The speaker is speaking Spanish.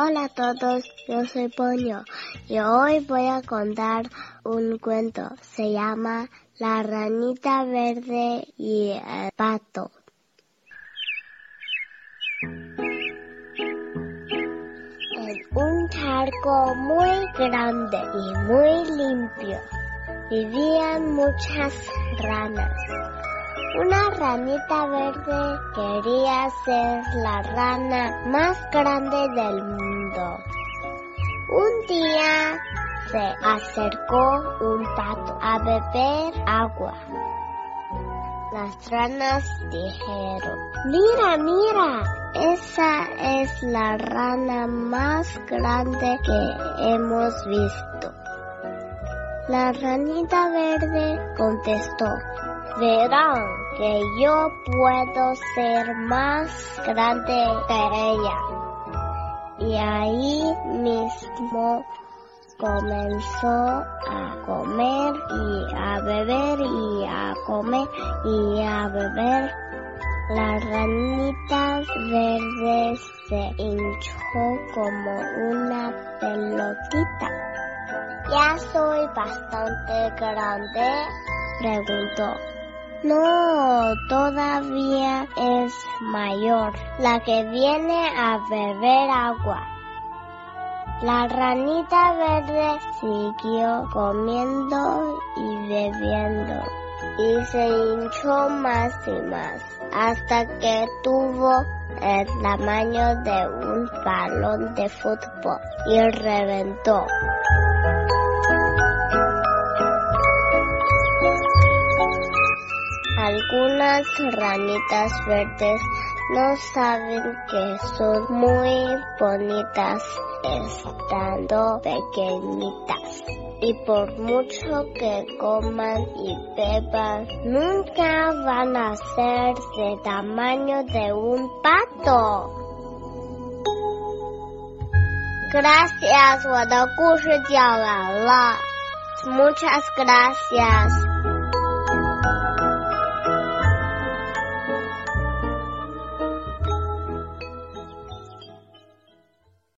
Hola a todos, yo soy Poño y hoy voy a contar un cuento. Se llama La ranita verde y el pato. En un charco muy grande y muy limpio vivían muchas ranas. Una ranita verde quería ser la rana más grande del mundo. Un día se acercó un pato a beber agua. Las ranas dijeron, mira, mira, esa es la rana más grande que hemos visto. La ranita verde contestó, verán que yo puedo ser más grande que ella. Y ahí mismo comenzó a comer y a beber y a comer y a beber. La ranita verde se hinchó como una pelotita. Ya soy bastante grande, preguntó. No, todavía es mayor, la que viene a beber agua. La ranita verde siguió comiendo y bebiendo y se hinchó más y más hasta que tuvo el tamaño de un balón de fútbol y reventó. Algunas ranitas verdes no saben que son muy bonitas estando pequeñitas. Y por mucho que coman y beban, nunca van a ser de tamaño de un pato. Gracias，我的故事讲完了。Muchas gracias。